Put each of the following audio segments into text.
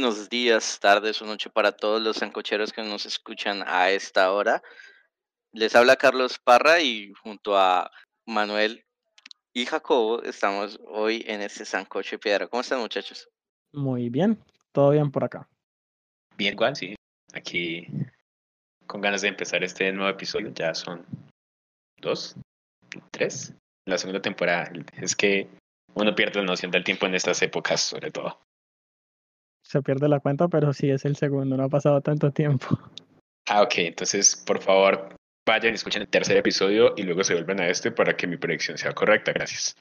buenos días, tardes o noche para todos los sancocheros que nos escuchan a esta hora. Les habla Carlos Parra y junto a Manuel y Jacobo estamos hoy en este sancoche piedra. ¿Cómo están muchachos? Muy bien, todo bien por acá. Bien, Juan, sí. Aquí con ganas de empezar este nuevo episodio. Ya son dos, tres. La segunda temporada. Es que uno pierde la noción del tiempo en estas épocas, sobre todo. Se pierde la cuenta, pero sí es el segundo, no ha pasado tanto tiempo. Ah, ok, entonces por favor vayan y escuchen el tercer episodio y luego se vuelven a este para que mi predicción sea correcta. Gracias.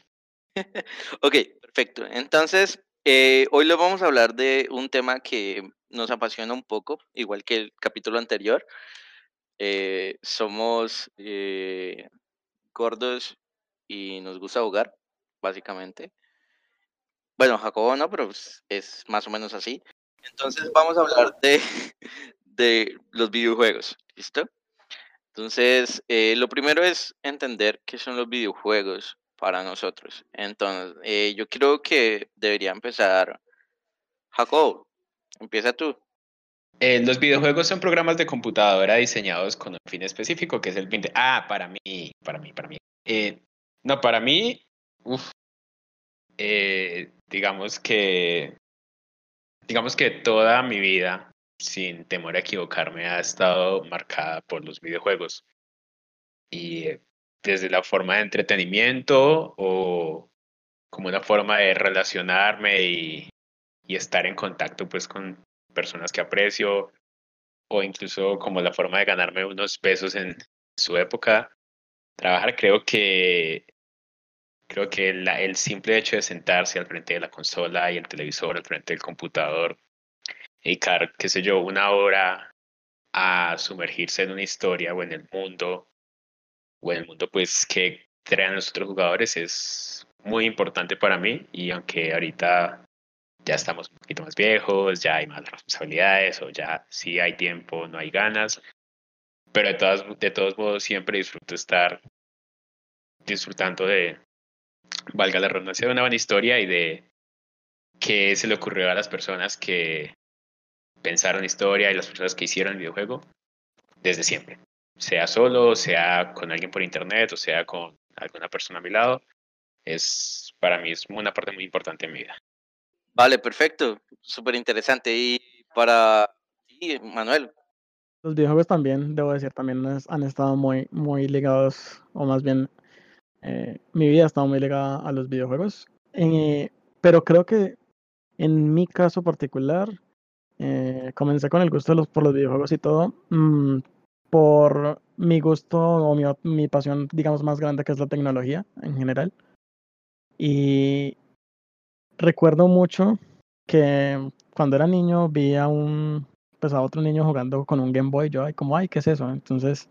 ok, perfecto. Entonces, eh, hoy lo vamos a hablar de un tema que nos apasiona un poco, igual que el capítulo anterior. Eh, somos eh, gordos y nos gusta jugar, básicamente. Bueno, Jacobo no, pero pues, es más o menos así. Entonces vamos a hablar de, de los videojuegos, ¿listo? Entonces, eh, lo primero es entender qué son los videojuegos para nosotros. Entonces, eh, yo creo que debería empezar Jacobo. Empieza tú. Eh, los videojuegos son programas de computadora diseñados con un fin específico, que es el fin de... Ah, para mí, para mí, para mí. no, para mí, uff, digamos que, digamos que toda mi vida sin temor a equivocarme, ha estado marcada por los videojuegos. Y eh, desde la forma de entretenimiento o como una forma de relacionarme y, y estar en contacto pues con personas que aprecio o incluso como la forma de ganarme unos pesos en su época. Trabajar creo que creo que el simple hecho de sentarse al frente de la consola y el televisor, al frente del computador, dedicar, qué sé yo, una hora a sumergirse en una historia o en el mundo, o en el mundo pues que crean los otros jugadores es muy importante para mí. Y aunque ahorita ya estamos un poquito más viejos, ya hay más responsabilidades o ya sí hay tiempo, no hay ganas, pero de, todas, de todos modos siempre disfruto estar disfrutando de, valga la redundancia, de una buena historia y de qué se le ocurrió a las personas que pensaron historia y las personas que hicieron el videojuego desde siempre. Sea solo, sea con alguien por internet o sea con alguna persona a mi lado. Es para mí es una parte muy importante en mi vida. Vale, perfecto. Súper interesante. Y para ti, Manuel. Los videojuegos también, debo decir, también han estado muy, muy ligados, o más bien, eh, mi vida ha muy ligada a los videojuegos. Eh, pero creo que en mi caso particular, eh, comencé con el gusto por los videojuegos y todo, mm, por mi gusto o mi, mi, pasión, digamos, más grande que es la tecnología en general. Y recuerdo mucho que cuando era niño vi a un, pues a otro niño jugando con un Game Boy, yo, ay, como, ay, ¿qué es eso? Entonces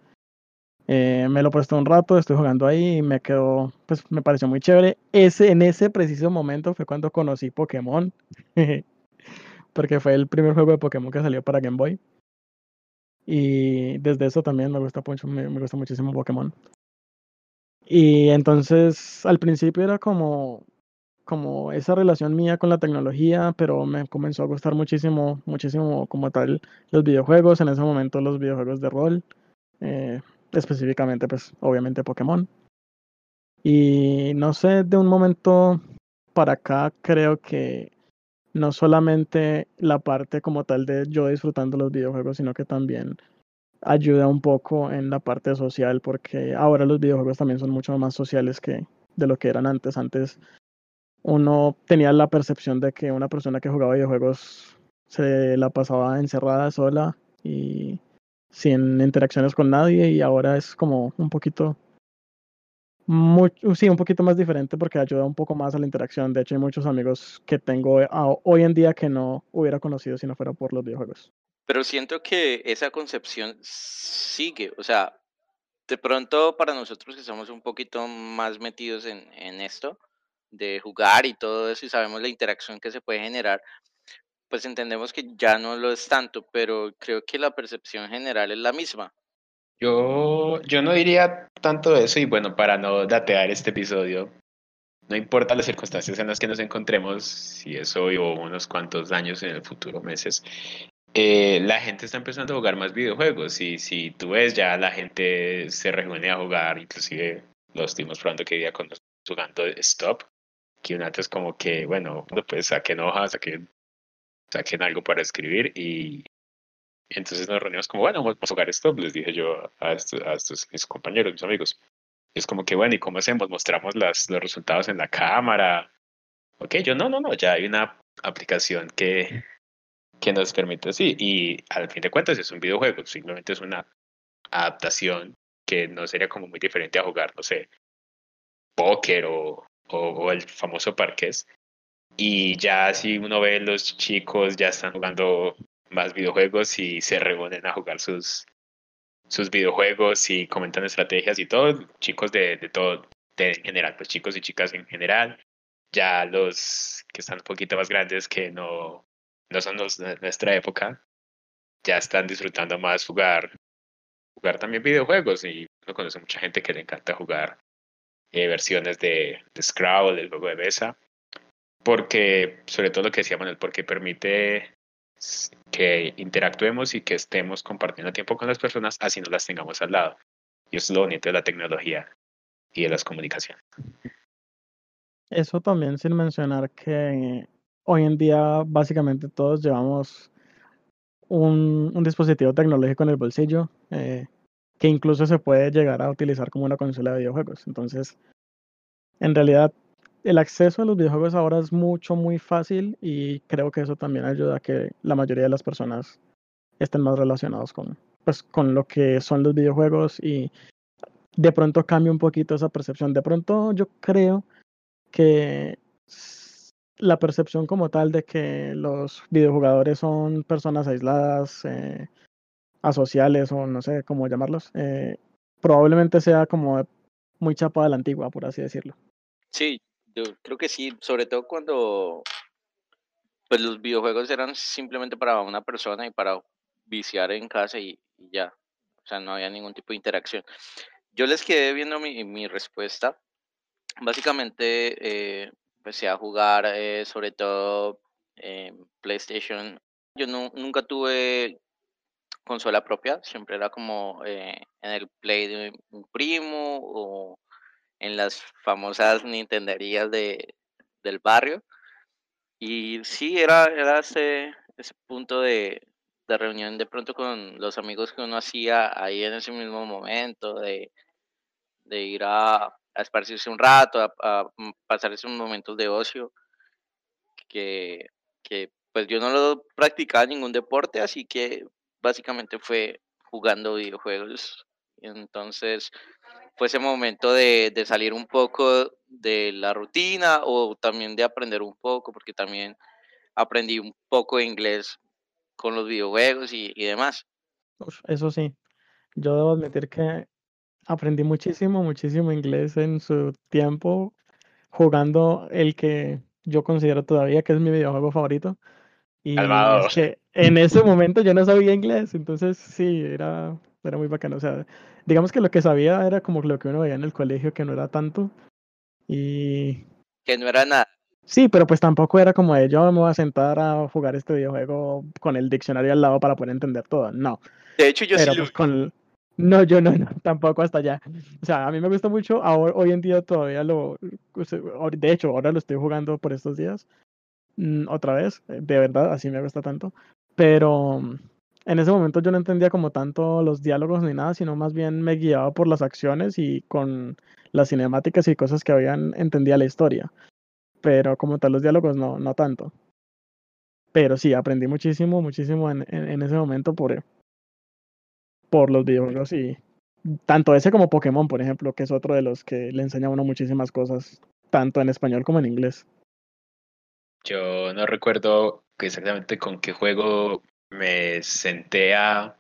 eh, me lo presté un rato, estoy jugando ahí y me quedó, pues me pareció muy chévere. Ese, en ese preciso momento fue cuando conocí Pokémon. porque fue el primer juego de Pokémon que salió para Game Boy. Y desde eso también me gusta mucho, me, gusta muchísimo Pokémon. Y entonces al principio era como, como esa relación mía con la tecnología, pero me comenzó a gustar muchísimo, muchísimo como tal los videojuegos, en ese momento los videojuegos de rol, eh, específicamente pues obviamente Pokémon. Y no sé, de un momento para acá creo que no solamente la parte como tal de yo disfrutando los videojuegos, sino que también ayuda un poco en la parte social, porque ahora los videojuegos también son mucho más sociales que de lo que eran antes. Antes uno tenía la percepción de que una persona que jugaba videojuegos se la pasaba encerrada sola y sin interacciones con nadie y ahora es como un poquito sí, un poquito más diferente porque ayuda un poco más a la interacción. De hecho, hay muchos amigos que tengo hoy en día que no hubiera conocido si no fuera por los videojuegos. Pero siento que esa concepción sigue, o sea, de pronto para nosotros que estamos un poquito más metidos en, en esto, de jugar y todo eso, y sabemos la interacción que se puede generar, pues entendemos que ya no lo es tanto, pero creo que la percepción general es la misma. Yo, yo no diría tanto eso y bueno, para no datear este episodio, no importa las circunstancias en las que nos encontremos, si es hoy o unos cuantos años en el futuro, meses, eh, la gente está empezando a jugar más videojuegos y si tú ves ya la gente se reúne a jugar, inclusive lo estuvimos probando que día con jugando Stop, que un antes como que, bueno, pues saquen hojas, saquen, saquen algo para escribir y entonces nos reunimos como, bueno, vamos a jugar Stop, les dije yo a estos, a estos mis compañeros, mis amigos. Es como que, bueno, ¿y cómo hacemos? Mostramos las, los resultados en la cámara. Ok, yo no, no, no, ya hay una aplicación que, que nos permite así. Y al fin de cuentas es un videojuego, simplemente es una adaptación que no sería como muy diferente a jugar, no sé, póker o, o, el famoso parqués. Y ya si uno ve los chicos ya están jugando más videojuegos y se reúnen a jugar sus, sus videojuegos y comentan estrategias y todo, chicos de, de todo, en general, pues chicos y chicas en general, ya los que están un poquito más grandes que no, no son nuestra época, ya están disfrutando más jugar, jugar también videojuegos y uno conoce mucha gente que le encanta jugar eh, versiones de, de Scrabble, el juego de mesa, porque, sobre todo lo que decíamos, porque permite que interactuemos y que estemos compartiendo tiempo con las personas, así no las tengamos al lado. Y eso es lo bonito de la tecnología y de las comunicaciones. Eso también sin mencionar que hoy en día básicamente todos llevamos un, un dispositivo tecnológico en el bolsillo eh, que incluso se puede llegar a utilizar como una consola de videojuegos. Entonces, en realidad el acceso a los videojuegos ahora es mucho, muy fácil y creo que eso también ayuda a que la mayoría de las personas estén más relacionados con, pues, con lo que son los videojuegos y de pronto cambia un poquito esa percepción. De pronto yo creo que la percepción como tal de que los videojugadores son personas aisladas, eh, asociales o no sé cómo llamarlos, eh, probablemente sea como muy chapa de la antigua, por así decirlo. Sí, yo creo que sí, sobre todo cuando pues los videojuegos eran simplemente para una persona y para viciar en casa y, ya. O sea, no había ningún tipo de interacción. Yo les quedé viendo mi, mi respuesta. Básicamente eh, empecé a jugar eh, sobre todo PlayStation. Yo no, nunca tuve consola propia, siempre era como eh, en el Play de un primo o en las famosas Nintenderías de, del barrio. Y sí, era, era ese, ese punto de, de reunión de pronto con los amigos que uno hacía ahí en ese mismo momento, de, de ir a, esparcirse un rato, a, a pasar esos momentos de ocio, que, que pues yo no lo practicaba ningún deporte, así que básicamente fue jugando videojuegos. Entonces, fue ese momento de, de, salir un poco de la rutina o también de aprender un poco, porque también aprendí un poco de inglés con los videojuegos y, y demás. Eso sí, yo debo admitir que aprendí muchísimo, muchísimo inglés en su tiempo jugando el que yo considero todavía que es mi videojuego favorito. Y es que en ese momento yo no sabía inglés, entonces sí, era, era muy bacano. O sea, digamos que lo que sabía era como lo que uno veía en el colegio, que no era tanto. Y... Que no era nada. Sí, pero pues tampoco era como de yo me voy a sentar a jugar este videojuego con el diccionario al lado para poder entender todo. No. De hecho, yo pero sí pues con... No, yo no, no, tampoco hasta allá. O sea, a mí me gusta mucho, ahora, hoy en día todavía lo... De hecho, ahora lo estoy jugando por estos días. Mm, otra vez, de verdad, así me gusta tanto. Pero en ese momento yo no entendía como tanto los diálogos ni nada, sino más bien me guiaba por las acciones y con las cinemáticas y cosas que habían entendía la historia. Pero como tal los diálogos no, no tanto. Pero sí, aprendí muchísimo, muchísimo en, ese momento por, por los videojuegos y tanto ese como Pokémon, por ejemplo, que es otro de los que le enseña a uno muchísimas cosas, tanto en español como en inglés. Yo no recuerdo exactamente con qué juego me senté a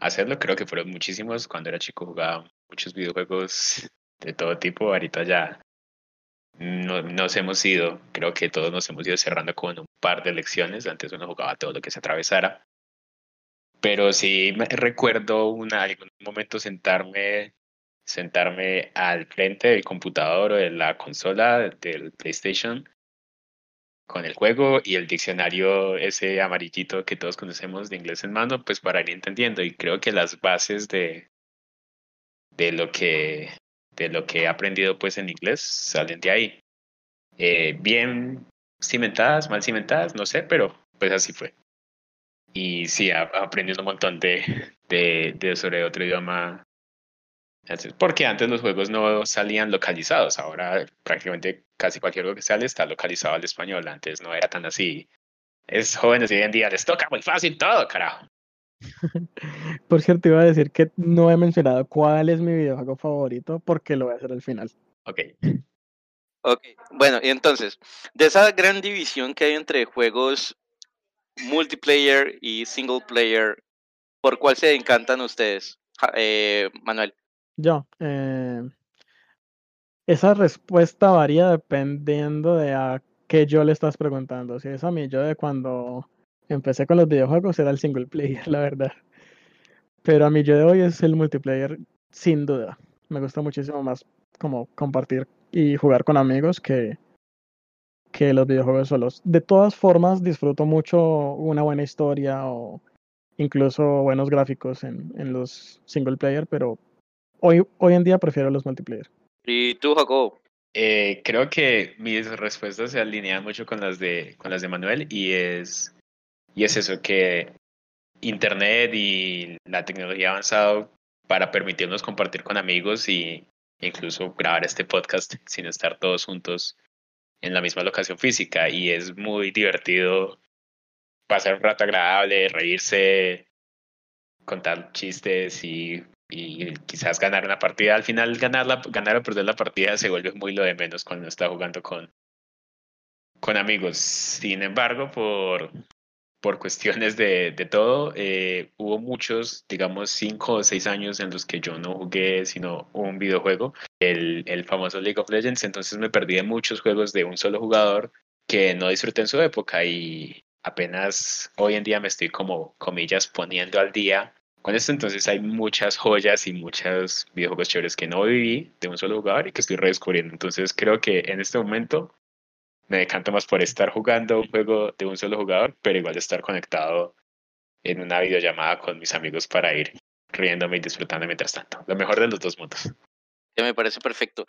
hacerlo, creo que fueron muchísimos. Cuando era chico jugaba muchos videojuegos de todo tipo, ahorita ya no, nos hemos ido, creo que todos nos hemos ido cerrando con un par de lecciones, antes uno jugaba todo lo que se atravesara. Pero sí me recuerdo una, algún momento sentarme sentarme al frente del computador o de la consola del PlayStation con el juego y el diccionario ese amarillito que todos conocemos de inglés en mano, pues para ir entendiendo. Y creo que las bases de, de lo que de lo que he aprendido pues en inglés salen de ahí. Eh, bien cimentadas, mal cimentadas, no sé, pero pues así fue. Y sí, aprendiendo un montón de, de, de sobre otro idioma porque antes los juegos no salían localizados, ahora prácticamente casi cualquier juego que sale está localizado al español, antes no era tan así. Es jóvenes hoy en día les toca muy fácil todo, carajo. Por cierto, iba a decir que no he mencionado cuál es mi videojuego favorito porque lo voy a hacer al final. Ok. Ok, bueno, y entonces, de esa gran división que hay entre juegos multiplayer y single player, ¿por cuál se encantan ustedes, eh, Manuel? Yo, eh, esa respuesta varía dependiendo de a qué yo le estás preguntando. Si es a mí, yo de cuando empecé con los videojuegos era el single player, la verdad. Pero a mí yo de hoy es el multiplayer, sin duda. Me gusta muchísimo más como compartir y jugar con amigos que, que los videojuegos solos. De todas formas, disfruto mucho una buena historia o incluso buenos gráficos en, en los single player, pero Hoy, hoy en día prefiero los multiplayer. ¿Y tú, Jacob? Eh, creo que mis respuestas se alinean mucho con las de con las de Manuel y es y es eso que internet y la tecnología ha avanzado para permitirnos compartir con amigos y incluso grabar este podcast sin estar todos juntos en la misma locación física y es muy divertido pasar un rato agradable, reírse, contar chistes y y quizás ganar una partida. Al final, ganar, la, ganar o perder la partida se vuelve muy lo de menos cuando está jugando con, con amigos. Sin embargo, por, por cuestiones de, de todo, eh, hubo muchos, digamos, cinco o seis años en los que yo no jugué sino un videojuego, el, el famoso League of Legends. Entonces me perdí de muchos juegos de un solo jugador que no disfruté en su época y apenas hoy en día me estoy como, comillas, poniendo al día con esto entonces hay muchas joyas y muchos videojuegos chéveres que no viví de un solo jugador y que estoy redescubriendo. Entonces creo que en este momento me decanto más por estar jugando un juego de un solo jugador, pero igual estar conectado en una videollamada con mis amigos para ir riéndome y disfrutando mientras tanto. Lo mejor de los dos mundos. me parece perfecto.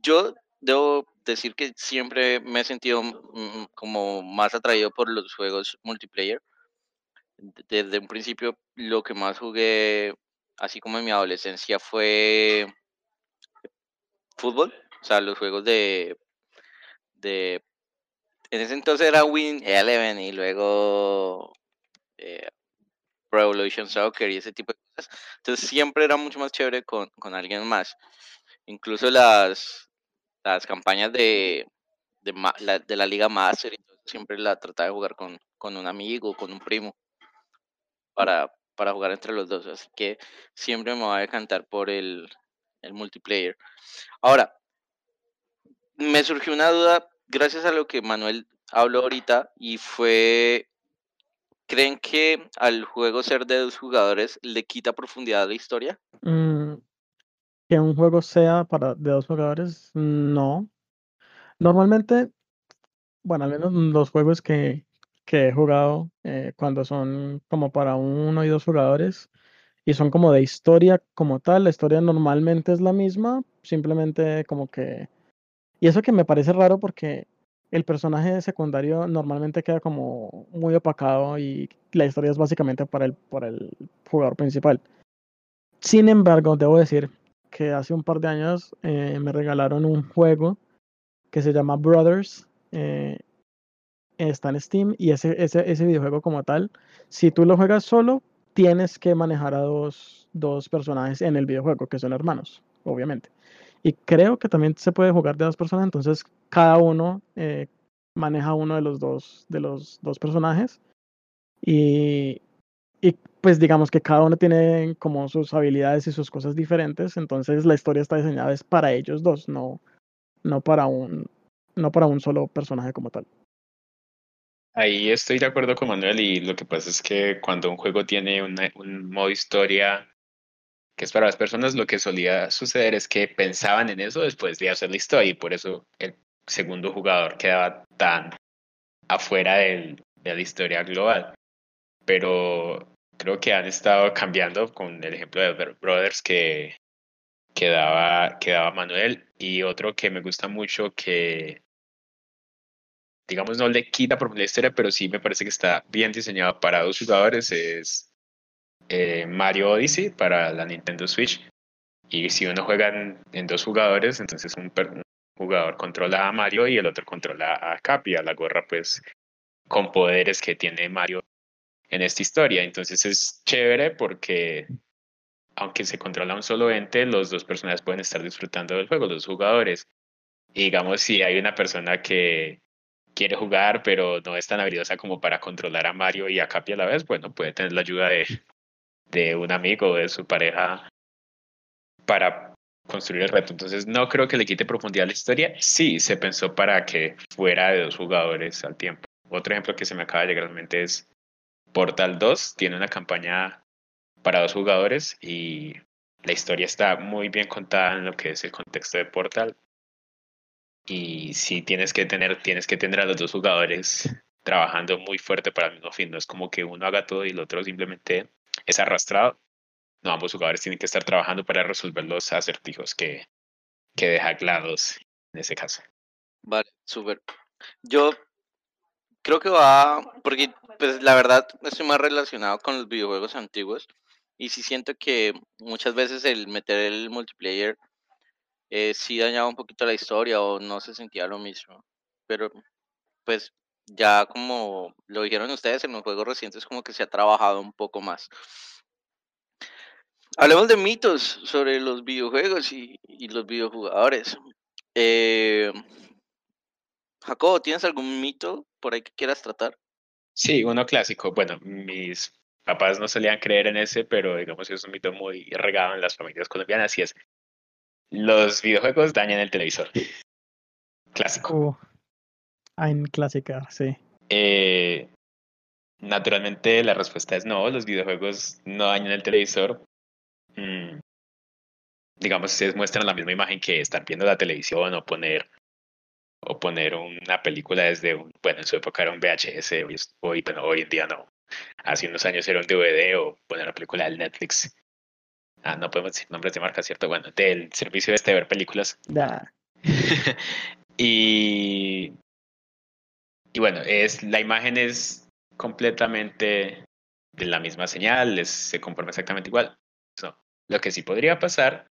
Yo debo decir que siempre me he sentido mm, como más atraído por los juegos multiplayer desde un principio lo que más jugué, así como en mi adolescencia, fue fútbol, o sea, los juegos de, de en ese entonces era Win Eleven y luego eh, Pro Evolution Soccer y ese tipo de cosas. Entonces siempre era mucho más chévere con, con alguien más. Incluso las, las campañas de, de, la, de la Liga Master, siempre la trataba de jugar con, con un amigo, con un primo para, para jugar entre los dos. Así que siempre me voy a decantar por el, el multiplayer. Ahora, me surgió una duda gracias a lo que Manuel habló ahorita y fue, ¿creen que al juego ser de dos jugadores le quita profundidad a la historia? Mm, que un juego sea para de dos jugadores, no. Normalmente, bueno, al menos los juegos que, que he jugado eh, cuando son como para uno y dos jugadores y son como de historia como tal. La historia normalmente es la misma, simplemente como que... Y eso que me parece raro porque el personaje secundario normalmente queda como muy opacado y la historia es básicamente para el, para el jugador principal. Sin embargo, debo decir que hace un par de años eh, me regalaron un juego que se llama Brothers. Eh, está en Steam y ese, ese, ese videojuego como tal, si tú lo juegas solo, tienes que manejar a dos, dos personajes en el videojuego, que son hermanos, obviamente. Y creo que también se puede jugar de dos personas, entonces cada uno eh, maneja uno de los dos, de los dos personajes. Y, y pues digamos que cada uno tiene como sus habilidades y sus cosas diferentes, entonces la historia está diseñada es para ellos dos, no, no, para, un, no para un solo personaje como tal. Ahí estoy de acuerdo con Manuel y lo que pasa es que cuando un juego tiene un modo historia que es para las personas, lo que solía suceder es que pensaban en eso después de hacer la historia y por eso el segundo jugador quedaba tan afuera del, de la historia global. Pero creo que han estado cambiando con el ejemplo de Brothers que, que, daba, que daba Manuel y otro que me gusta mucho que digamos no le quita por la historia, pero sí me parece que está bien diseñado para dos jugadores es eh, Mario Odyssey para la Nintendo Switch. Y si uno juega en, dos jugadores, entonces un, jugador controla a Mario y el otro controla a Capi, a la gorra pues con poderes que tiene Mario en esta historia. Entonces es chévere porque aunque se controla un solo ente, los dos personajes pueden estar disfrutando del juego, los jugadores. Y digamos, si hay una persona que quiere jugar, pero no es tan habilidosa como para controlar a Mario y a Capi a la vez, bueno, puede tener la ayuda de, de un amigo o de su pareja para construir el reto. Entonces, no creo que le quite profundidad a la historia. Sí, se pensó para que fuera de dos jugadores al tiempo. Otro ejemplo que se me acaba de llegar a la mente es Portal 2. Tiene una campaña para dos jugadores y la historia está muy bien contada en lo que es el contexto de Portal. Y sí tienes que tener, tienes que tener a los dos jugadores trabajando muy fuerte para el mismo fin. No es como que uno haga todo y el otro simplemente es arrastrado. No, ambos jugadores tienen que estar trabajando para resolver los acertijos que, que deja GLaDOS en ese caso. Vale, súper. Yo creo que va, porque pues la verdad estoy más relacionado con los videojuegos antiguos y sí siento que muchas veces el meter el multiplayer eh, sí dañaba un poquito la historia o no se sentía lo mismo. Pero pues ya como lo dijeron ustedes en los juegos recientes como que se ha trabajado un poco más. Hablemos de mitos sobre los videojuegos y, los videojugadores. Eh, Jacobo, ¿tienes algún mito por ahí que quieras tratar? Sí, uno clásico. Bueno, mis papás no solían creer en ese, pero digamos que es un mito muy regado en las familias colombianas y es los videojuegos dañan el televisor. Clásico. Uh, en clásica, sí. Eh, naturalmente la respuesta es no, los videojuegos no dañan el televisor. Mm, digamos, ustedes muestran la misma imagen que estar viendo la televisión o poner o poner una película desde un, bueno, en su época era un VHS, hoy, bueno, hoy en día no. Hace unos años era un DVD o poner una película del Netflix. Ah, no podemos decir nombres de marca, ¿cierto? Bueno, del servicio este de ver películas. y, y bueno, es, la imagen es completamente de la misma señal, se conforma exactamente igual. Lo que sí podría pasar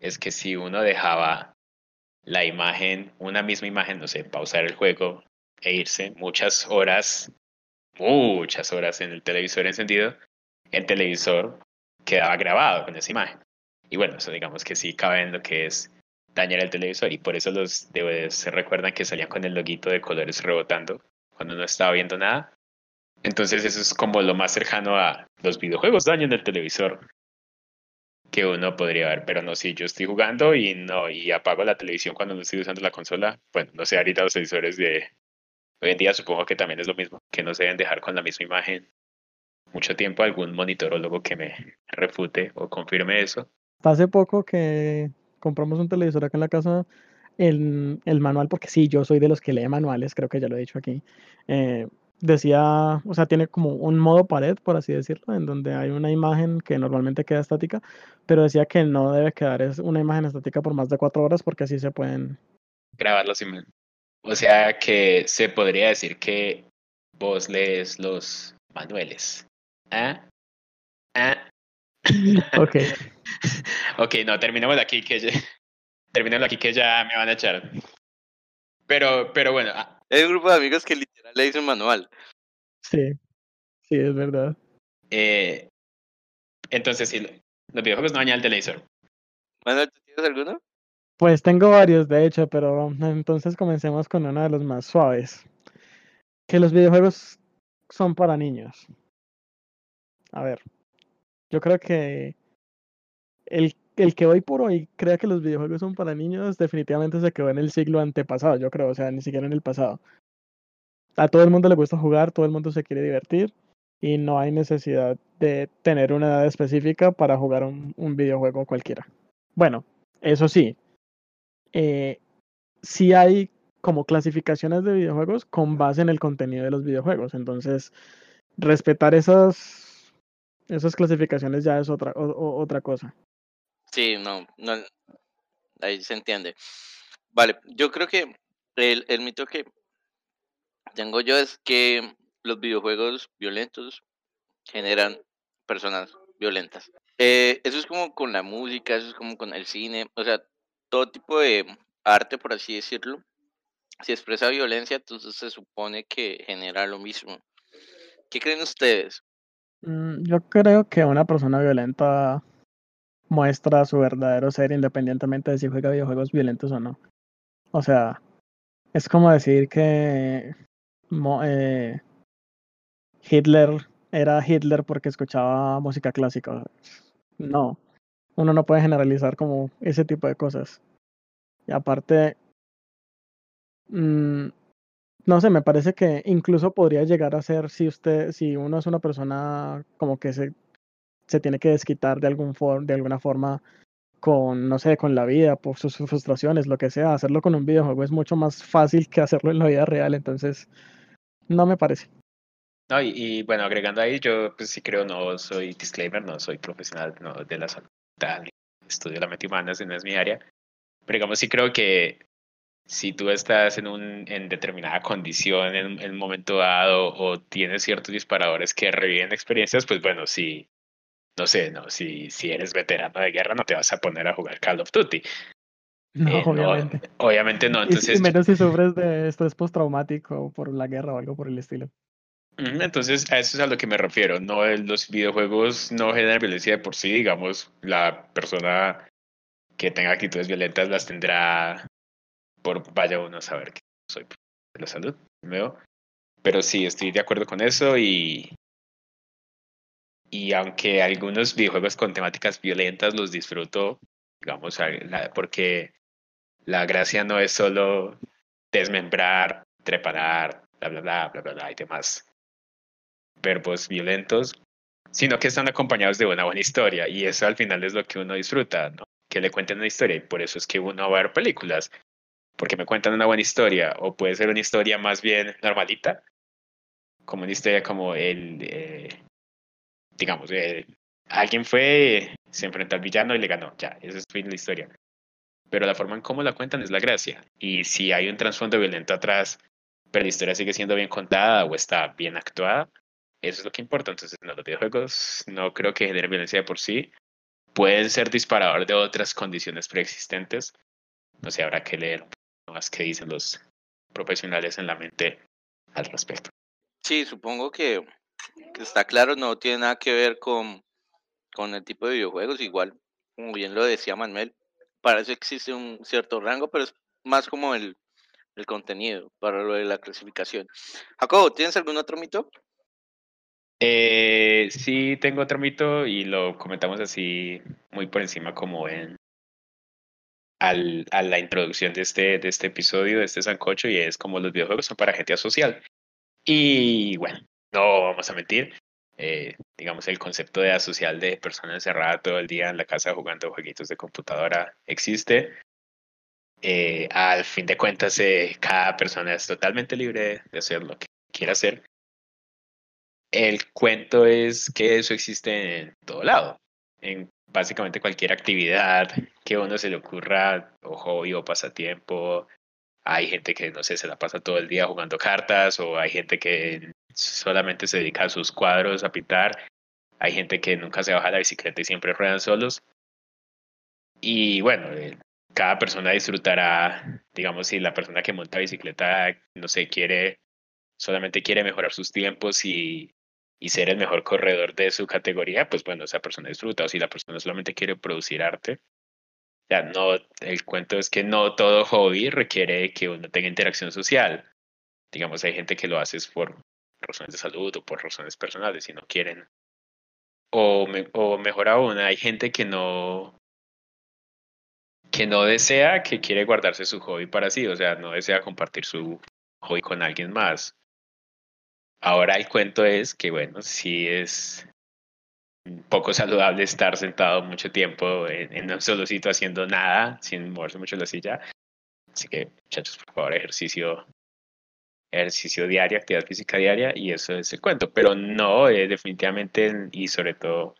es que si uno dejaba la imagen, una misma imagen, no sé, pausar el juego e irse muchas horas, muchas horas en el televisor encendido, el televisor quedaba grabado con esa imagen. Y bueno, eso digamos que sí cabe en lo que es dañar el televisor y por eso los DVDs se recuerdan que salían con el loguito de colores rebotando cuando no estaba viendo nada. Entonces eso es como lo más cercano a los videojuegos dañan el televisor que uno podría ver, pero no si yo estoy jugando y no y apago la televisión cuando no estoy usando la consola, bueno, no sé, ahorita los televisores de hoy en día supongo que también es lo mismo, que no se deben dejar con la misma imagen mucho tiempo algún monitorólogo que me refute o confirme eso. Hace poco que compramos un televisor acá en la casa, el, el manual, porque sí, yo soy de los que lee manuales, creo que ya lo he dicho aquí, eh, decía, o sea, tiene como un modo pared, por así decirlo, en donde hay una imagen que normalmente queda estática, pero decía que no debe quedar es una imagen estática por más de cuatro horas porque así se pueden grabar los O sea que se podría decir que vos lees los manuales. ¿Ah? ¿Ah? ok. ok, no, terminemos aquí que ya, terminemos aquí que ya me van a echar. Pero, pero bueno. Ah. Hay un grupo de amigos que literal le dicen manual. Sí, sí, es verdad. Eh, entonces, sí, los videojuegos no dañan el televisor. Manuel, ¿tú tienes alguno? Pues tengo varios, de hecho, pero entonces comencemos con uno de los más suaves. Que los videojuegos son para niños. A ver, yo creo que el, el que hoy por hoy crea que los videojuegos son para niños definitivamente se quedó en el siglo antepasado, yo creo, o sea, ni siquiera en el pasado. A todo el mundo le gusta jugar, todo el mundo se quiere divertir. y no hay necesidad de tener una edad específica para jugar un, un videojuego cualquiera. Bueno, eso sí, eh, sí hay como clasificaciones de videojuegos con base en el contenido de los videojuegos. Entonces, respetar esas, esas clasificaciones ya es otra, otra cosa. Sí, no, no, ahí se entiende. Vale, yo creo que el, el mito que tengo yo es que los videojuegos violentos generan personas violentas. Eh, eso es como con la música, eso es como con el cine, o sea, todo tipo de arte, por así decirlo, si expresa violencia, entonces se supone que genera lo mismo. ¿Qué creen ustedes? Mm, Yo creo que una persona violenta muestra su verdadero ser independientemente de si juega videojuegos violentos o no. O sea, es como decir que eh, Hitler era Hitler porque escuchaba música clásica. No, uno no puede generalizar como ese tipo de cosas. Y aparte, mm, no sé, me parece que incluso podría llegar a ser si usted, si uno es una persona como que se, se tiene que desquitar de algún for- de alguna forma con, no sé, con la vida, por sus frustraciones, lo que sea, hacerlo con un videojuego es mucho más fácil que hacerlo en la vida real, entonces no me parece. No, y, bueno, agregando ahí, yo pues sí creo, no soy disclaimer, no soy profesional no, de la salud mental, estudio la mente humana, ese no es mi área. Pero digamos, sí creo que si tú estás en, un, en determinada condición en, en un momento dado o tienes ciertos disparadores que reviven experiencias, pues bueno, sí, no sé, no, si, si eres veterano de guerra no te vas a poner a jugar Call of Duty. No, Eh, no, obviamente. obviamente no, si- entonces... y menos si sufres de estrés postraumático por la guerra o algo por el estilo. Entonces, a eso es a lo que me refiero. No, los videojuegos no generan violencia de por sí, digamos, la persona que tenga actitudes violentas las tendrá por vaya uno a saber que soy de la salud, ¿veo? Pero sí, estoy de acuerdo con eso y y aunque algunos videojuegos con temáticas violentas los disfruto, digamos, porque la gracia no es solo desmembrar, trepanar, bla, bla, bla, bla, bla, bla, y demás verbos violentos, sino que están acompañados de una buena historia y eso al final es lo que uno disfruta, ¿no? Que le cuenten una historia y por eso es que uno va a ver películas, porque me cuentan una buena historia o puede ser una historia más bien normalita, como una historia como el, eh, digamos, eh, alguien fue, se enfrentó al villano y le ganó, ya, esa es fin la historia. Pero la forma en cómo la cuentan es la gracia y si hay un trasfondo violento atrás, pero la historia sigue siendo bien contada o está bien actuada, eso es lo que importa. Entonces, no, los videojuegos no creo que generen violencia de por sí. Pueden ser disparador de otras condiciones preexistentes. No sé, habrá que leer un más qué dicen los profesionales en la mente al respecto. Sí, supongo que, que está claro, no tiene nada que ver con, con el tipo de videojuegos, igual, como bien lo decía Manuel, para eso existe un cierto rango, pero es más como el, el contenido, para lo de la clasificación. Jacobo, ¿tienes algún otro mito? Eh, sí, tengo otro mito y lo comentamos así muy por encima como en al, a la introducción de este, de este episodio, de este sancocho, y es como los videojuegos son para gente asocial. Y bueno, no vamos a mentir, eh, digamos el concepto de asocial de persona encerrada todo el día en la casa jugando jueguitos de computadora existe. Eh, al fin de cuentas, eh, cada persona es totalmente libre de hacer lo que quiera hacer. El cuento es que eso existe en todo lado, en básicamente cualquier actividad que uno se le ocurra, o hobby o pasatiempo. Hay gente que, no sé, se la pasa todo el día jugando cartas, o hay gente que solamente se dedica a sus cuadros, a pintar. Hay gente que nunca se baja la bicicleta y siempre ruedan solos. Y bueno, eh, cada persona disfrutará, digamos, si la persona que monta bicicleta, no sé, quiere, solamente quiere mejorar sus tiempos y, y ser el mejor corredor de su categoría, pues bueno, esa persona disfruta. O si la persona solamente quiere producir arte, ya no, el cuento es que no todo hobby requiere que uno tenga interacción social. Digamos, hay gente que lo hace por razones de salud o por razones personales si no quieren. O, me, o mejor aún, hay gente que no que no desea, que quiere guardarse su hobby para sí, o sea, no desea compartir su hobby con alguien más. Ahora el cuento es que, bueno, sí es poco saludable estar sentado mucho tiempo en, un solo sitio haciendo nada, sin moverse mucho la silla. Así que, muchachos, por favor, ejercicio, ejercicio diario, actividad física diaria, y eso es el cuento. Pero no, eh, definitivamente, y sobre todo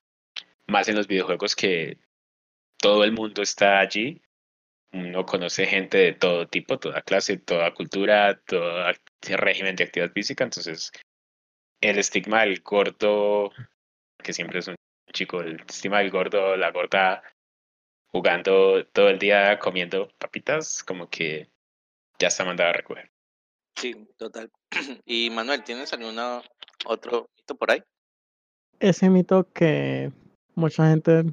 más en los videojuegos que todo el mundo está allí. Uno conoce gente de todo tipo, toda clase, toda cultura, todo régimen de actividad física. Entonces, el estigma del gordo, que siempre es un chico, el estigma del gordo, la gorda jugando todo el día comiendo papitas, como que ya está mandado a recoger. Sí, total. Y Manuel, ¿tienes algún otro mito por ahí? Ese mito que mucha gente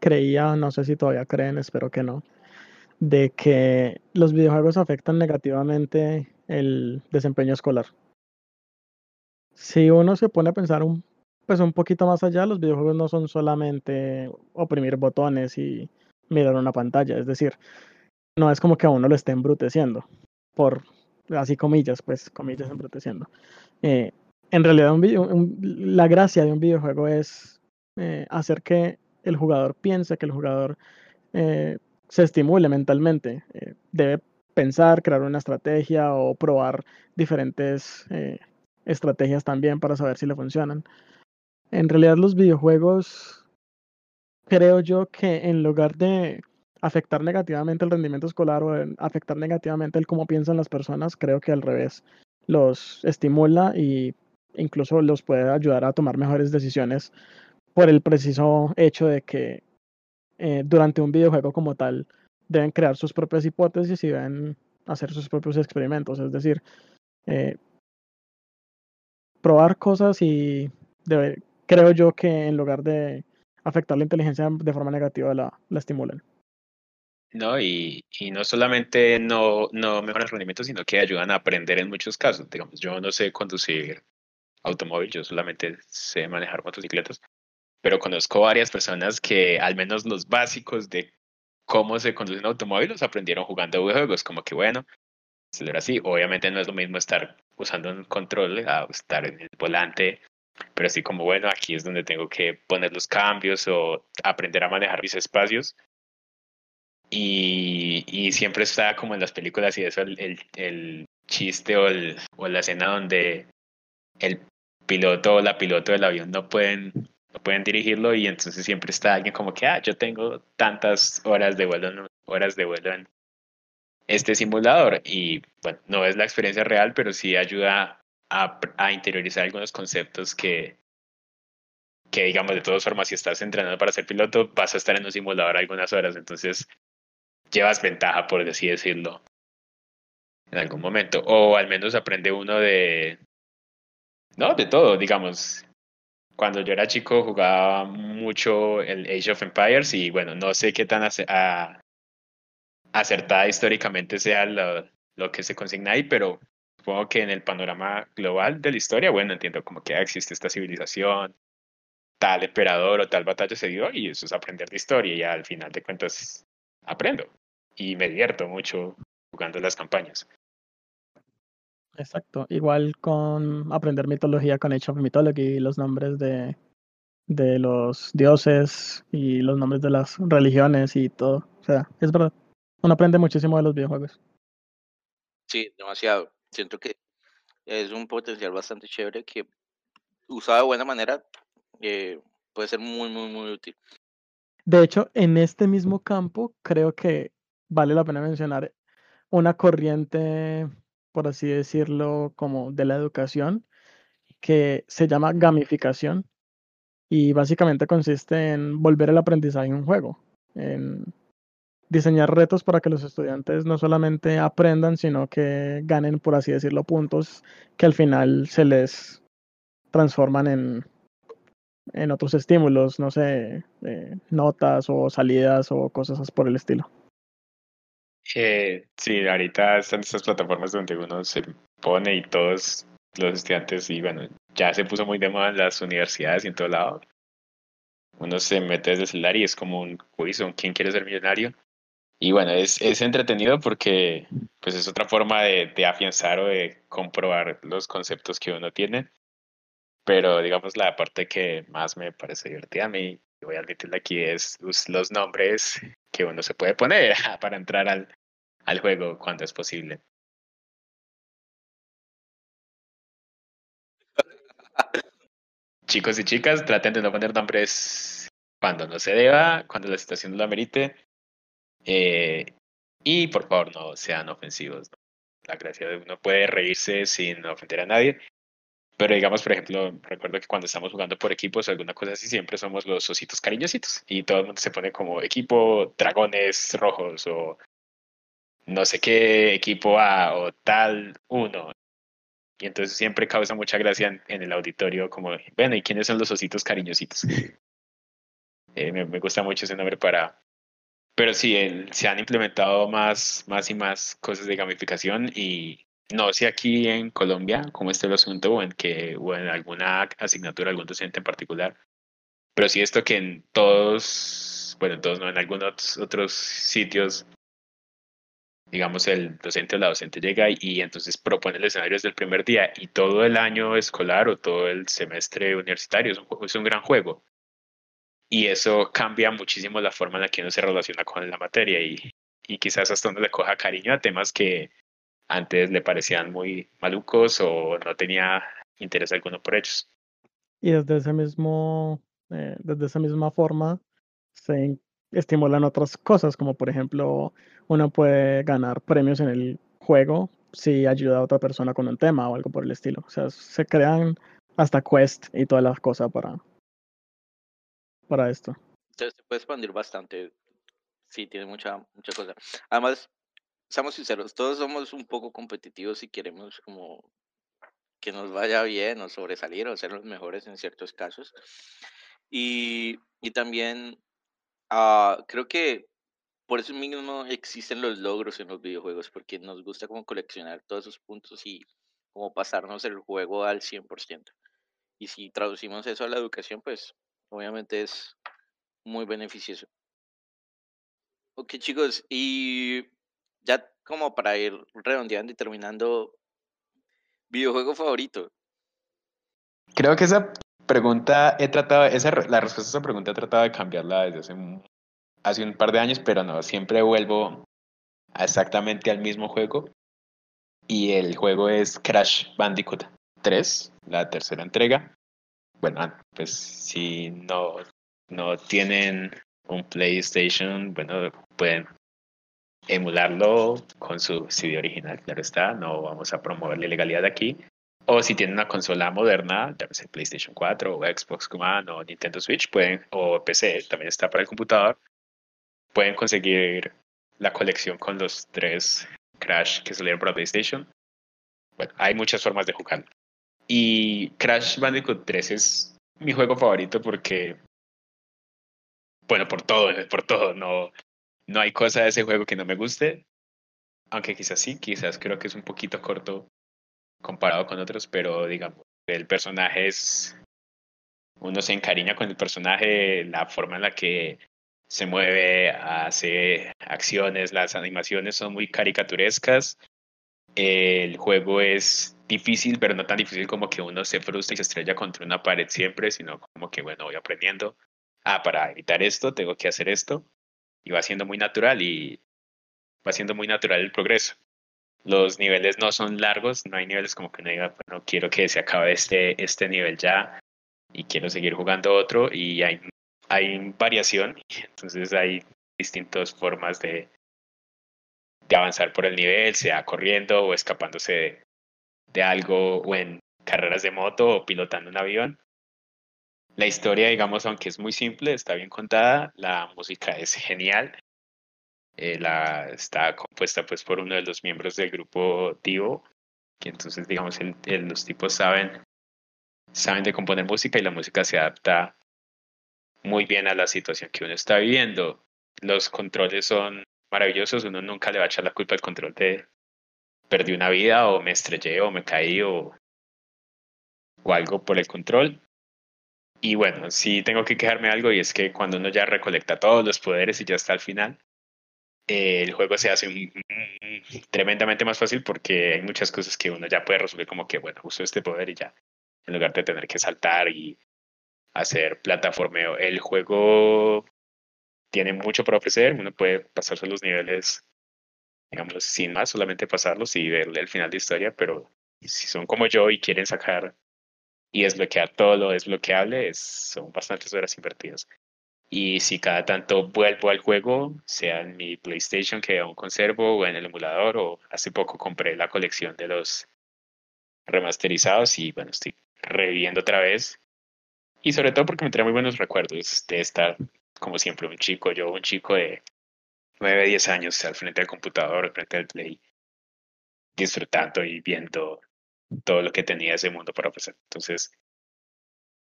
creía, no sé si todavía creen, espero que no, de que los videojuegos afectan negativamente el desempeño escolar. Si uno se pone a pensar un, pues un poquito más allá, los videojuegos no son solamente oprimir botones y mirar una pantalla, es decir, no es como que a uno lo esté embruteciendo, por así comillas, pues comillas embruteciendo. Eh, en realidad un la gracia de un videojuego es eh, hacer que el jugador piense, que el jugador eh, se estimule mentalmente. Eh, debe pensar, crear una estrategia o probar diferentes eh, estrategias también para saber si le funcionan. En realidad los videojuegos, creo yo que en lugar de afectar negativamente el rendimiento escolar o afectar negativamente el cómo piensan las personas, creo que al revés, los estimula y incluso los puede ayudar a tomar mejores decisiones por el preciso hecho de que eh, durante un videojuego como tal deben crear sus propias hipótesis y deben hacer sus propios experimentos, es decir, eh, probar cosas y creo yo que en lugar de afectar la inteligencia de forma negativa la, la estimulan. No, y, y, no solamente no, no mejoran el rendimiento, sino que ayudan a aprender en muchos casos. Digamos, yo no sé conducir automóvil, yo solamente sé manejar motocicletas, pero conozco varias personas que al menos los básicos de cómo se conduce un automóvil los aprendieron jugando videojuegos, como que bueno, así. Obviamente no es lo mismo estar usando un control a estar en el volante, pero así como bueno, aquí es donde tengo que poner los cambios o aprender a manejar mis espacios. Y, y siempre está como en las películas y eso, el, el, el chiste o, el, o la escena donde el piloto o la piloto del avión no pueden pueden dirigirlo y entonces siempre está alguien como que, ah, yo tengo tantas horas de vuelo, horas de vuelo en este simulador y bueno, no es la experiencia real, pero sí ayuda a, a interiorizar algunos conceptos que, que digamos de todas formas si estás entrenando para ser piloto vas a estar en un simulador algunas horas, entonces llevas ventaja por así decirlo en algún momento. O al menos aprende uno de no de todo digamos. Cuando yo era chico jugaba mucho el Age of Empires y bueno, no sé qué tan acertada históricamente sea lo, lo, que se consigna ahí, pero supongo que en el panorama global de la historia, bueno, entiendo como que existe esta civilización, tal emperador o tal batalla se dio y eso es aprender de historia y al final de cuentas aprendo y me divierto mucho jugando las campañas. Exacto, igual con aprender mitología con Age of Mythology, los nombres de, de los dioses y los nombres de las religiones y todo. O sea, es verdad, uno aprende muchísimo de los videojuegos. Sí, demasiado. Siento que es un potencial bastante chévere que usado de buena manera eh, puede ser muy, muy, muy útil. De hecho, en este mismo campo creo que vale la pena mencionar una corriente por así decirlo, como de la educación, que se llama gamificación y básicamente consiste en volver el aprendizaje en un juego, en diseñar retos para que los estudiantes no solamente aprendan, sino que ganen, por así decirlo, puntos que al final se les transforman en, en otros estímulos, no sé, eh, notas o salidas o cosas por el estilo. Eh, sí, ahorita están estas plataformas donde uno se pone y todos los estudiantes, y bueno, ya se puso muy de moda en las universidades y en todo lado. Uno se mete desde el celular y es como un quiz, un quién quiere ser millonario. Y bueno, es, es entretenido porque pues es otra forma de, afianzar o de comprobar los conceptos que uno tiene. Pero digamos la parte que más me parece divertida a mí, y voy a admitirlo aquí, es los nombres que uno se puede poner para entrar al, al juego cuando es posible. Chicos y chicas, traten de no poner nombres cuando no se deba, cuando la situación lo amerite. Eh, y por favor, no sean ofensivos. La gracia de uno puede reírse sin ofender a nadie. Pero digamos, por ejemplo, recuerdo que cuando estamos jugando por equipos o alguna cosa así, siempre somos los ositos cariñositos. Y todo el mundo se pone como equipo dragones rojos o no sé qué equipo A o tal uno. Y entonces siempre causa mucha gracia en, el auditorio como, bueno, ¿y quiénes son los ositos cariñositos? Eh, me, gusta mucho ese nombre para... Pero sí, se han implementado más, más y más cosas de gamificación y no sé aquí en Colombia cómo está el asunto o en, que, o en alguna asignatura, algún docente en particular. Pero sí esto que en todos, bueno, en todos no, en algunos otros sitios digamos, el docente o la docente llega y, entonces propone el escenario desde el primer día y todo el año escolar o todo el semestre universitario es un, es un gran juego. Y eso cambia muchísimo la forma en la que uno se relaciona con la materia y, y quizás hasta donde le coja cariño a temas que antes le parecían muy malucos o no tenía interés alguno por ellos. Y desde ese mismo, eh, desde esa misma forma se estimulan otras cosas, como por ejemplo, uno puede ganar premios en el juego si ayuda a otra persona con un tema o algo por el estilo. O sea, se crean hasta quest y todas las cosas para, para esto. Se, puede expandir bastante. Sí, tiene mucha, mucha cosa. Además, seamos sinceros, todos somos un poco competitivos y queremos como que nos vaya bien o sobresalir o ser los mejores en ciertos casos. Y, y también Ah, creo que por eso mismo existen los logros en los videojuegos, porque nos gusta como coleccionar todos esos puntos y como pasarnos el juego al 100%. Y si traducimos eso a la educación, pues obviamente es muy beneficioso. Ok chicos, y ya como para ir redondeando y terminando, videojuego favorito. Creo que esa pregunta he tratado, esa, la respuesta a esa pregunta he tratado de cambiarla desde hace un, hace un par de años, pero no, siempre vuelvo exactamente al mismo juego. Y el juego es Crash Bandicoot 3, la tercera entrega. Bueno, ah, pues si no, no tienen un PlayStation, bueno, pueden emularlo con su CD original, claro está, no vamos a promover la ilegalidad aquí. O si tienen una consola moderna, ya sea PlayStation 4 o Xbox One o Nintendo Switch, pueden, o PC, también está para el computador, pueden conseguir la colección con los tres Crash que salieron para PlayStation. Bueno, hay muchas formas de jugar. Y Crash Bandicoot 3 es mi juego favorito porque, bueno, por todo, por todo, no, no hay cosa de ese juego que no me guste. Aunque quizás sí, quizás creo que es un poquito corto comparado con otros, pero digamos, el personaje es, uno se encariña con el personaje, la forma en la que se mueve, hace acciones, las animaciones son muy caricaturescas, el juego es difícil, pero no tan difícil como que uno se frustra y se estrella contra una pared siempre, sino como que, bueno, voy aprendiendo, ah, para evitar esto, tengo que hacer esto, y va siendo muy natural y va siendo muy natural el progreso. Los niveles no son largos, no hay niveles como que no diga, bueno, quiero que se acabe este, este nivel ya y quiero seguir jugando otro y hay, hay variación, entonces hay distintas formas de, de avanzar por el nivel, sea corriendo o escapándose de, algo o en carreras de moto o pilotando un avión. La historia, digamos, aunque es muy simple, está bien contada, la música es genial, eh, la, está compuesta pues por uno de los miembros del grupo Tivo, que entonces digamos el, los tipos saben, saben de componer música y la música se adapta muy bien a la situación que uno está viviendo. Los controles son maravillosos, uno nunca le va a echar la culpa al control de perdí una vida o me estrellé o me caí o, o algo por el control. Y bueno, sí tengo que quejarme algo y es que cuando uno ya recolecta todos los poderes y ya está al final, el juego se hace tremendamente más fácil porque hay muchas cosas que uno ya puede resolver como que, bueno, uso este poder y ya. en lugar de tener que saltar y hacer plataformeo. El juego tiene mucho para ofrecer, uno puede pasarse los niveles, digamos, sin más, solamente pasarlos y ver el final de historia, pero si son como yo y quieren sacar y desbloquear todo lo desbloqueable, son bastantes horas invertidas. Y si cada tanto vuelvo al juego, sea en mi PlayStation que aún conservo o en el emulador, o hace poco compré la colección de los remasterizados y bueno, estoy reviviendo otra vez. Y sobre todo porque me trae muy buenos recuerdos de estar, como siempre, un chico, yo un chico de 9, 10 años al frente del computador, al frente del play, disfrutando y viendo todo lo que tenía ese mundo para ofrecer. Entonces,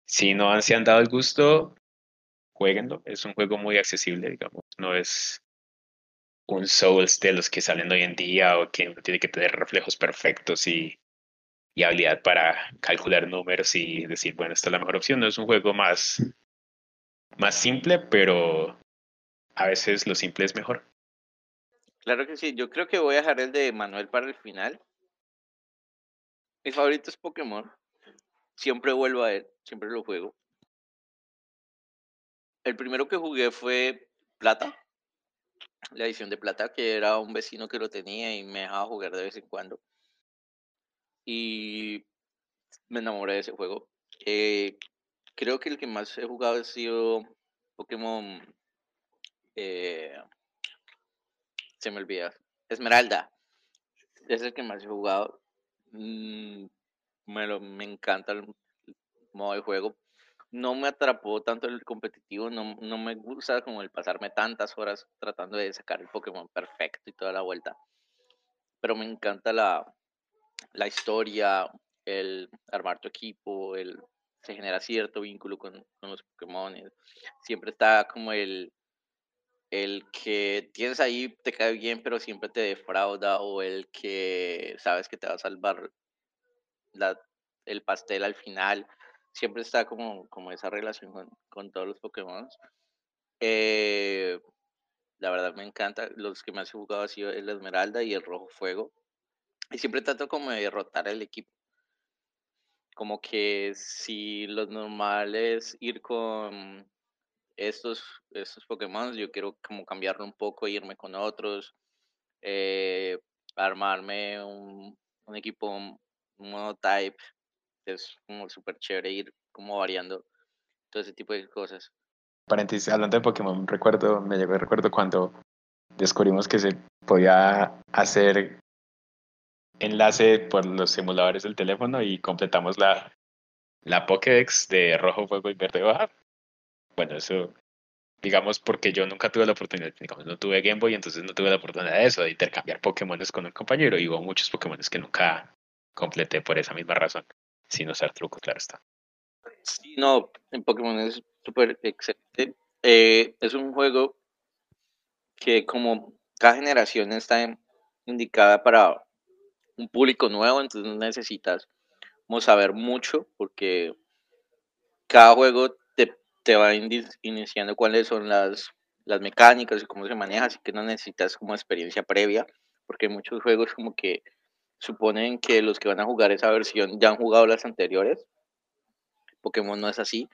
si no se han dado el gusto, jueguenlo. Es un juego muy accesible, digamos. No es un Souls de los que salen hoy en día o que tiene que tener reflejos perfectos y, y habilidad para calcular números y decir, bueno, esta es la mejor opción. No es un juego más, más simple, pero a veces lo simple es mejor. Claro que sí, yo creo que voy a dejar el de Manuel para el final. Mi favorito es Pokémon. Siempre vuelvo a él, siempre lo juego. El primero que jugué fue Plata, la edición de Plata, que era un vecino que lo tenía y me dejaba jugar de vez en cuando. Y me enamoré de ese juego. Eh, creo que el que más he jugado ha sido Pokémon. Eh, se me olvida. Esmeralda. Es el que más he jugado. Mm, me, lo, me encanta el modo de juego no me atrapó tanto el competitivo, no, no, me gusta como el pasarme tantas horas tratando de sacar el Pokémon perfecto y toda la vuelta. Pero me encanta la, la historia, el armar tu equipo, el se genera cierto vínculo con, con los Pokémon. Siempre está como el, el que tienes ahí, te cae bien, pero siempre te defrauda, o el que sabes que te va a salvar la, el pastel al final siempre está como, como esa relación con, todos los Pokémon. Eh, la verdad me encanta. Los que más he jugado ha sido el Esmeralda y el Rojo Fuego. Y siempre trato como de derrotar al equipo. Como que si lo normal es ir con estos, estos Pokémon, yo quiero como cambiarlo un poco, irme con otros, eh, armarme un, un equipo, un modo type es como súper chévere ir como variando todo ese tipo de cosas. Paréntesis, hablando de Pokémon, recuerdo, me llegó el recuerdo cuando descubrimos que se podía hacer enlace por los emuladores del teléfono y completamos la, la Pokédex de rojo, fuego y verde baja. Bueno, eso, digamos, porque yo nunca tuve la oportunidad, digamos, no tuve Game Boy, entonces no tuve la oportunidad de eso, de intercambiar Pokémon con un compañero, y hubo muchos Pokémon que nunca completé por esa misma razón sin usar truco, claro está. No, en Pokémon es súper excelente. Eh, es un juego que como cada generación está indicada para un público nuevo, entonces necesitas saber mucho porque cada juego te, te va iniciando cuáles son las, las mecánicas y cómo se maneja, así que no necesitas como experiencia previa, porque muchos juegos como que suponen que los que van a jugar esa versión ya han jugado las anteriores. Pokémon no es así.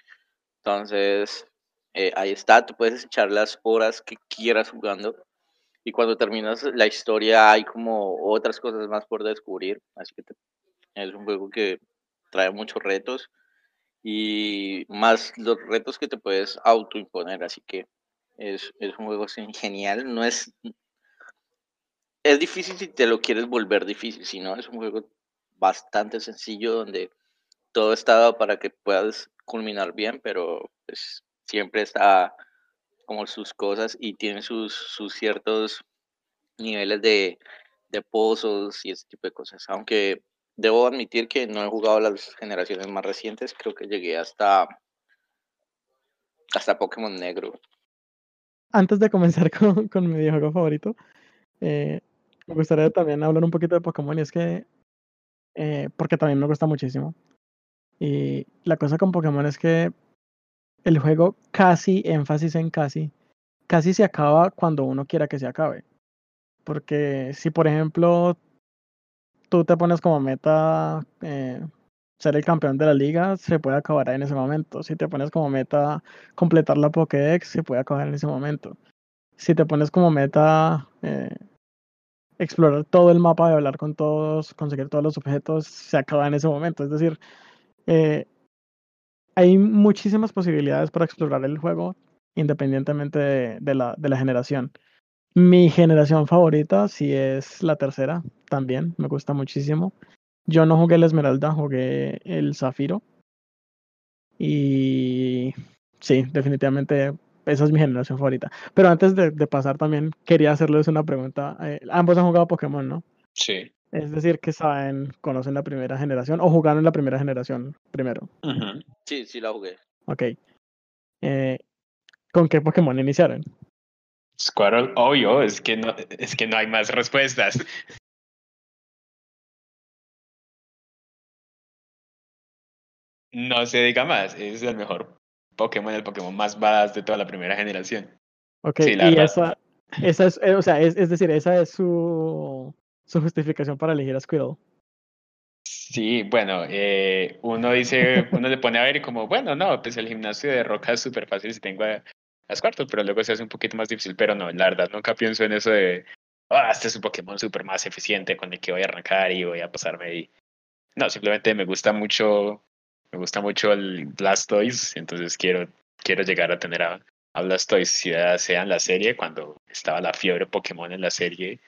Entonces, eh, ahí está, tú puedes echar las horas que quieras jugando. Y cuando terminas la historia hay como otras cosas más por descubrir. Así que es un juego que trae muchos retos y más los retos que te puedes autoimponer. Así que es, es un juego genial. No es, es difícil si te lo quieres volver difícil, si no, es un juego bastante sencillo donde todo está dado para que puedas culminar bien, pero pues siempre está como sus cosas y tiene sus, ciertos niveles de, pozos y ese tipo de cosas. Aunque debo admitir que no he jugado las generaciones más recientes, creo que llegué hasta, hasta Pokémon Negro. Antes de comenzar con, con mi videojuego favorito, eh, me gustaría también hablar un poquito de Pokémon y es que, eh, porque también me gusta muchísimo. Y la cosa con Pokémon es que el juego casi, énfasis en casi, casi se acaba cuando uno quiera que se acabe. Porque si por ejemplo tú te pones como meta eh, ser el campeón de la liga, se puede acabar en ese momento. Si te pones como meta completar la Pokédex, se puede acabar en ese momento. Si te pones como meta eh, explorar todo el mapa y hablar con todos, conseguir todos los objetos, se acaba en ese momento. Es decir, eh, hay muchísimas posibilidades para explorar el juego independientemente de, la, generación. Mi generación favorita sí es la tercera, también me gusta muchísimo. Yo no jugué el Esmeralda, jugué el Zafiro. Y sí, definitivamente esa es mi generación favorita. Pero antes de, de pasar también quería hacerles una pregunta. Eh, ambos han jugado Pokémon, ¿no? Sí. Es decir, que saben, conocen la primera generación o jugaron en la primera generación primero. Uh -huh. Sí, sí la jugué. Ok. Eh, ¿Con qué Pokémon iniciaron? Squirrel, obvio, es que no, es que no hay más respuestas. No se diga más, es el mejor Pokémon, el Pokémon más badass de toda la primera generación. Ok, sí, y esa, esa es, o sea, es, es, decir, esa es su, su justificación para elegir a Squirrel. Sí, bueno, eh, uno dice, uno le pone a ver y como, bueno, no, pues el gimnasio de roca es súper fácil si tengo a, a Squirtle, pero luego se hace un poquito más difícil, pero no, la verdad, nunca pienso en eso de, ah, oh, este es un Pokémon súper más eficiente con el que voy a arrancar y voy a pasarme ahí. No, simplemente me gusta mucho, me gusta mucho el Blastoise, entonces quiero, quiero llegar a tener a, a Blastoise, ya sea en la serie, cuando estaba la fiebre Pokémon en la serie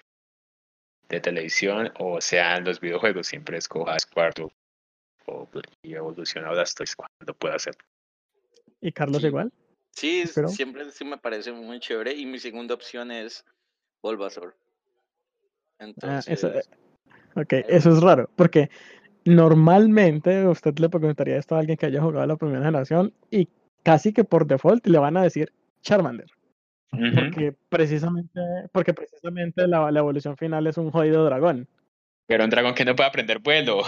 de televisión, o sea en los videojuegos, siempre escojo a Squirtle o, y evoluciona Blastoise cuando pueda hacerlo. ¿Y Carlos Sí. igual? Sí, Pero- siempre sí me parece muy chévere. Y mi segunda opción es Bulbasaur. Ah, Entonces, eso, ok, eso es raro, porque normalmente usted le preguntaría esto a alguien que haya jugado la primera generación y casi que por default le van a decir Charmander, Porque precisamente, porque precisamente la, la evolución final es un jodido dragón. Pero un dragón que no puede aprender vuelo.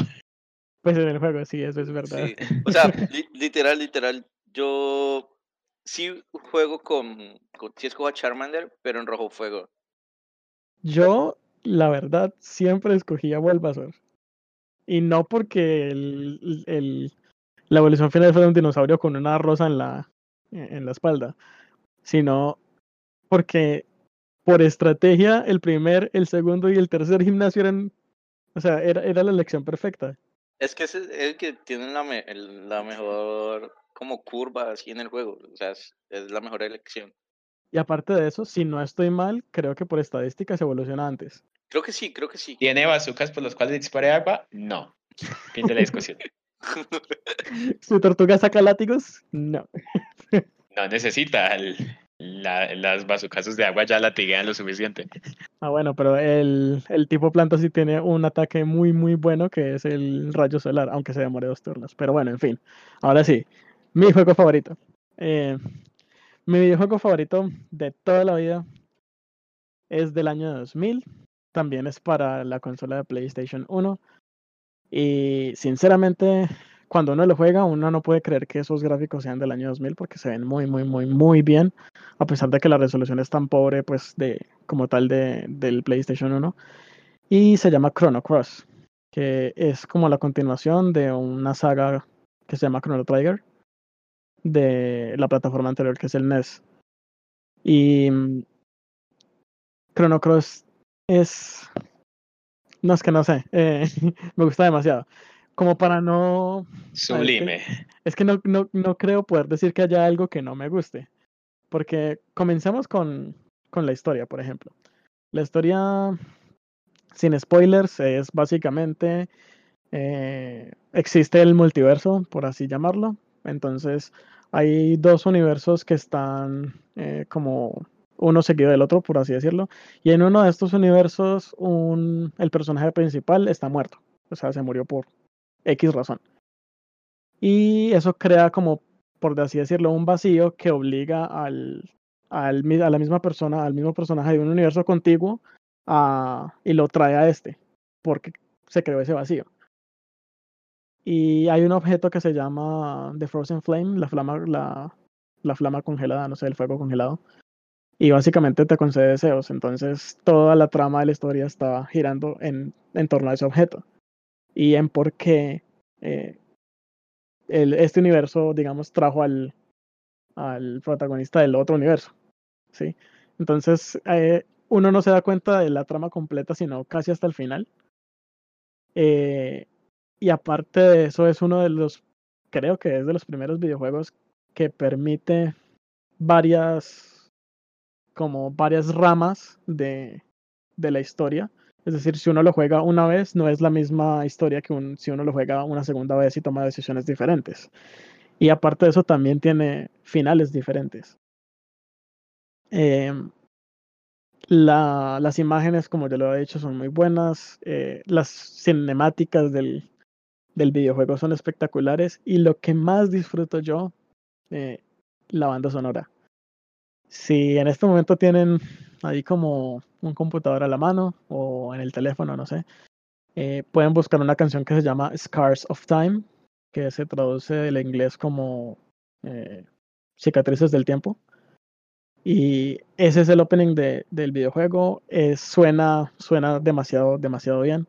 Pues en el juego sí, eso es verdad. sí. O sea, li- literal, literal, yo sí juego con, con sí escojo a Charmander, pero en rojo fuego. Yo, la verdad, siempre escogía Bulbasaur. Y no porque el, el- la evolución final fuera un dinosaurio con una rosa en la, en la espalda, sino porque por estrategia el primer, el segundo y el tercer gimnasio eran, o sea, era, era la elección perfecta. Es que es el que tiene la, me- el- la mejor como curva así en el juego. O sea, es, es la mejor elección. Y aparte de eso, si no estoy mal, creo que por estadística se evoluciona antes. Creo que sí, creo que sí. ¿Tiene bazucas por los cuales dispare agua? No. Fin de la discusión. ¿Su tortuga saca látigos? No. No necesita. el- la- las bazucazos de agua ya latiguean lo suficiente. Ah, bueno, pero el, el tipo planta sí tiene un ataque muy, muy bueno que es el rayo solar, aunque se demore dos turnos. Pero bueno, en fin. Ahora sí, mi juego favorito. Eh, mi videojuego favorito de toda la vida es del año 2000. También es para la consola de PlayStation 1. Y sinceramente, cuando uno lo juega, uno no puede creer que esos gráficos sean del año 2000 porque se ven muy, muy, muy, muy bien. A pesar de que la resolución es tan pobre, pues, de, como tal de, del PlayStation 1. Y se llama Chrono Cross, que es como la continuación de una saga que se llama Chrono Trigger de la plataforma anterior que es el NES. Y mm, Chrono Cross es... No es que no sé, eh, me gusta demasiado. Como para no... Sublime. Es que no, no, no creo poder decir que haya algo que no me guste. Porque comencemos con, con la historia, por ejemplo. La historia, sin spoilers, es básicamente... eh, existe el multiverso, por así llamarlo. Entonces, hay dos universos que están eh, como uno seguido del otro, por así decirlo. Y en uno de estos universos, un, el personaje principal está muerto. O sea, se murió por X razón. Y eso crea como, por así decirlo, un vacío que obliga al, al a la misma persona, al mismo personaje de un universo contiguo, a, y lo trae a este, porque se creó ese vacío. Y hay un objeto que se llama The Frozen Flame, la flama, la, la flama congelada, no sé, el fuego congelado. Y básicamente te concede deseos. Entonces toda la trama de la historia está girando en, en torno a ese objeto. Y en por qué eh, el, este universo, digamos, trajo al, al protagonista del otro universo. ¿sí? Entonces, eh, uno no se da cuenta de la trama completa, sino casi hasta el final. Eh, y aparte de eso, es uno de los, creo que es de los primeros videojuegos que permite varias, como varias ramas de, de la historia. Es decir, si uno lo juega una vez, no es la misma historia que si uno lo juega una segunda vez y toma decisiones diferentes. Y aparte de eso, también tiene finales diferentes. La, las imágenes, como ya lo he dicho, son muy buenas. Eh, las cinemáticas del, del, videojuego son espectaculares. Y lo que más disfruto yo, eh, la banda sonora. Si en este momento tienen ahí como un computador a la mano o en el teléfono, no sé, eh, pueden buscar una canción que se llama Scars of Time, que se traduce del inglés como eh, cicatrices del tiempo. Y ese es el opening de, del videojuego. Es, suena, suena demasiado, demasiado bien.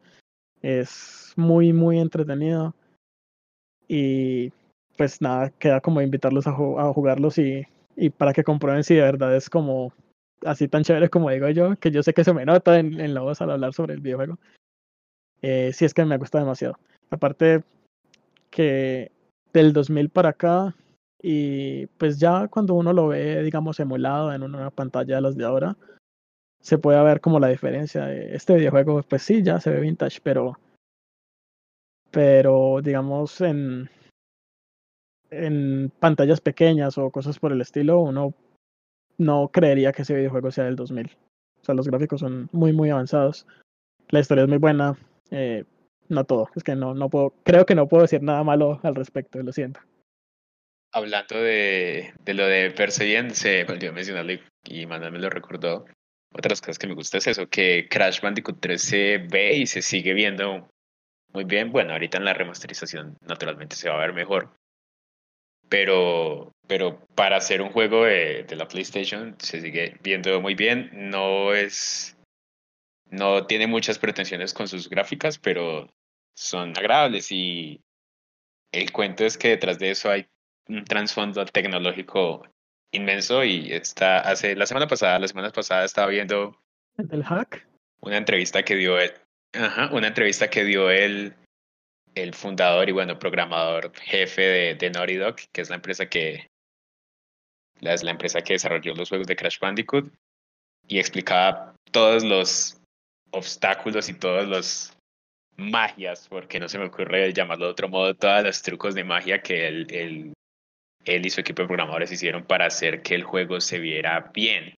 Es muy, muy entretenido. Y pues nada, queda como invitarlos a, a jugarlos y, y, para que comprueben si de verdad es como así tan chévere como digo yo, que yo sé que se me nota en, la voz al hablar sobre el videojuego. Eh, sí es que me gusta demasiado. Aparte que del 2000 para acá y pues ya cuando uno lo ve, digamos, emulado en una pantalla de las de ahora, se puede ver como la diferencia. Este videojuego, pues sí, ya se ve vintage, pero, pero digamos, en, en pantallas pequeñas o cosas por el estilo, uno no creería que ese videojuego sea del 2000. O sea, los gráficos son muy, muy avanzados. La historia es muy buena. Eh, no todo. Es que no, no puedo, creo que no puedo decir nada malo al respecto, lo siento hablando de, de lo de Perseguir, se volvió a mencionarlo y, Manuel me lo recordó. Otras cosas que me gusta es eso, que Crash Bandicoot 3 se ve y se sigue viendo muy bien. Bueno, ahorita en la remasterización naturalmente se va a ver mejor. Pero, pero para hacer un juego de, de la PlayStation se sigue viendo muy bien. No es. No tiene muchas pretensiones con sus gráficas, pero son agradables y el cuento es que detrás de eso hay un trasfondo tecnológico inmenso y está hace la semana pasada, la semana pasada estaba viendo el hack una entrevista que dio él, ajá, una entrevista que dio él el fundador y bueno programador jefe de, de Naughty que es la empresa que es la empresa que desarrolló los juegos de Crash Bandicoot y explicaba todos los obstáculos y todos los magias, porque no se me ocurre llamarlo de otro modo, todos los trucos de magia que el él y su equipo de programadores hicieron para hacer que el juego se viera bien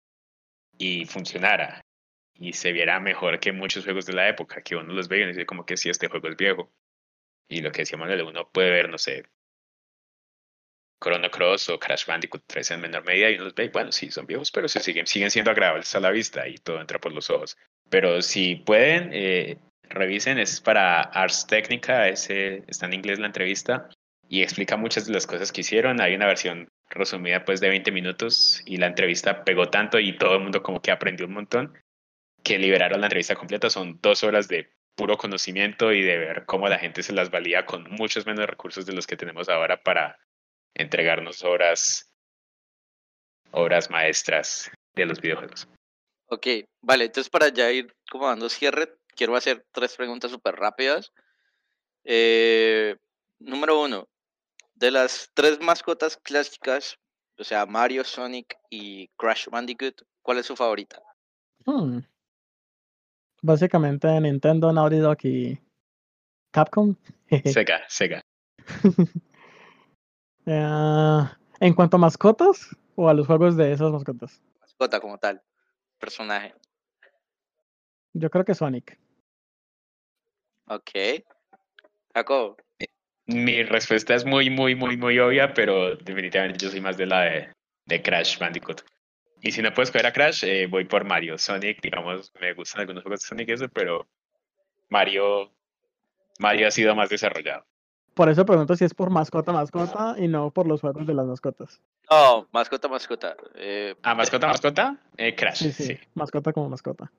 y funcionara y se viera mejor que muchos juegos de la época, que uno los ve y dice como que sí, este juego es viejo. Y lo que decíamos, uno puede ver, no sé, Chrono Cross o Crash Bandicoot 3 en menor medida y uno los ve, bueno, sí, son viejos, pero se siguen, siguen siendo agradables a la vista y todo entra por los ojos. Pero si pueden, eh, revisen, es para Ars Technica, ese, está en inglés la entrevista, y explica muchas de las cosas que hicieron. Hay una versión resumida pues de 20 minutos y la entrevista pegó tanto y todo el mundo como que aprendió un montón que liberaron la entrevista completa. Son dos horas de puro conocimiento y de ver cómo la gente se las valía con muchos menos recursos de los que tenemos ahora para entregarnos obras, obras maestras de los videojuegos. Ok, vale, entonces para ya ir como dando cierre, quiero hacer tres preguntas súper rápidas. Eh, número uno, de las tres mascotas clásicas, o sea, Mario, Sonic y Crash Bandicoot, ¿cuál es su favorita? Hmm. Básicamente Nintendo, Naughty Dog y Capcom. Sega, Sega. uh, en cuanto a mascotas o a los juegos de esas mascotas. Mascota como tal, personaje. Yo creo que Sonic. Ok. Jacob. Mi respuesta es muy, muy, muy, muy obvia, pero definitivamente yo soy más de la de, de Crash Bandicoot. Y si no puedo escoger a Crash, eh, voy por Mario. Sonic, digamos, me gustan algunos juegos de Sonic eso, pero Mario, Mario ha sido más desarrollado. Por eso pregunto si es por mascota, mascota y no por los juegos de las mascotas. No, mascota, mascota. Eh, ah, mascota, mascota, eh, Crash. Sí, sí, mascota como mascota.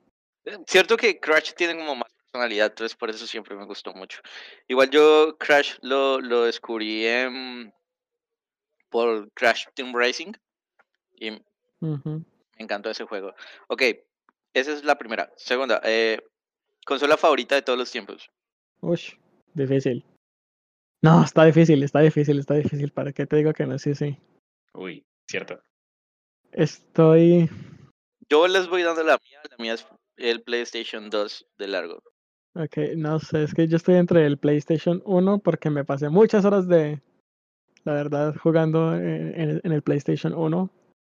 Cierto que Crash tiene como más personalidad, entonces por eso siempre me gustó mucho. Igual yo Crash lo, lo descubrí por Crash Team Racing y me encantó ese juego. Ok, esa es la primera. Segunda, eh, consola favorita de todos los tiempos. Uy, difícil. No, está difícil, está difícil, está difícil. ¿Para qué te digo que no? Sí, sí. Uy, cierto. Estoy. Yo les voy dando la mía. La mía es el PlayStation 2 de largo. Ok, no sé, es que yo estoy entre el PlayStation 1 porque me pasé muchas horas de, la verdad, jugando en, en el PlayStation 1.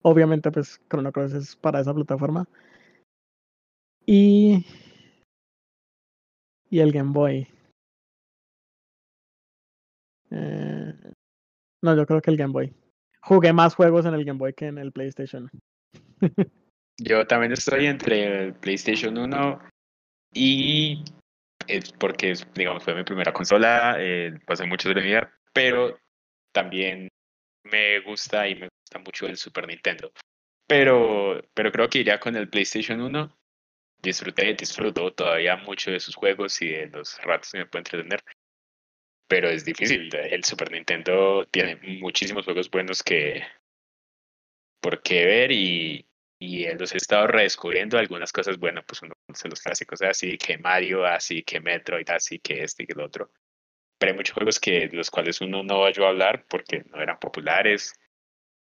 Obviamente, pues Chrono Cross es para esa plataforma. Y. Y el Game Boy. Eh, no, yo creo que el Game Boy. Jugué más juegos en el Game Boy que en el PlayStation. yo también estoy entre el PlayStation 1 y es porque, digamos, fue mi primera consola, eh, pasé mucho de la vida, pero también me gusta y me gusta mucho el Super Nintendo. Pero, pero creo que iría con el PlayStation 1. Disfruté, disfruto todavía mucho de sus juegos y de los ratos que me puedo entretener pero es difícil. El Super Nintendo tiene muchísimos juegos buenos que por qué ver y, y los he estado redescubriendo algunas cosas buenas, pues uno conoce los clásicos, así que Mario, así que Metroid, así que este y que el otro. Pero hay muchos juegos que los cuales uno no a hablar porque no eran populares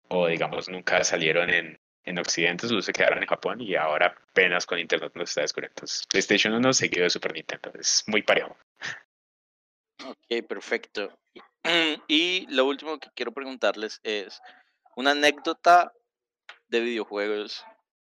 o digamos nunca salieron en, en Occidente, solo se quedaron en Japón y ahora apenas con Internet los está descubriendo. Entonces, PlayStation 1 seguido de Super Nintendo, es muy parejo. Ok, perfecto. Y lo último que quiero preguntarles es una anécdota de videojuegos.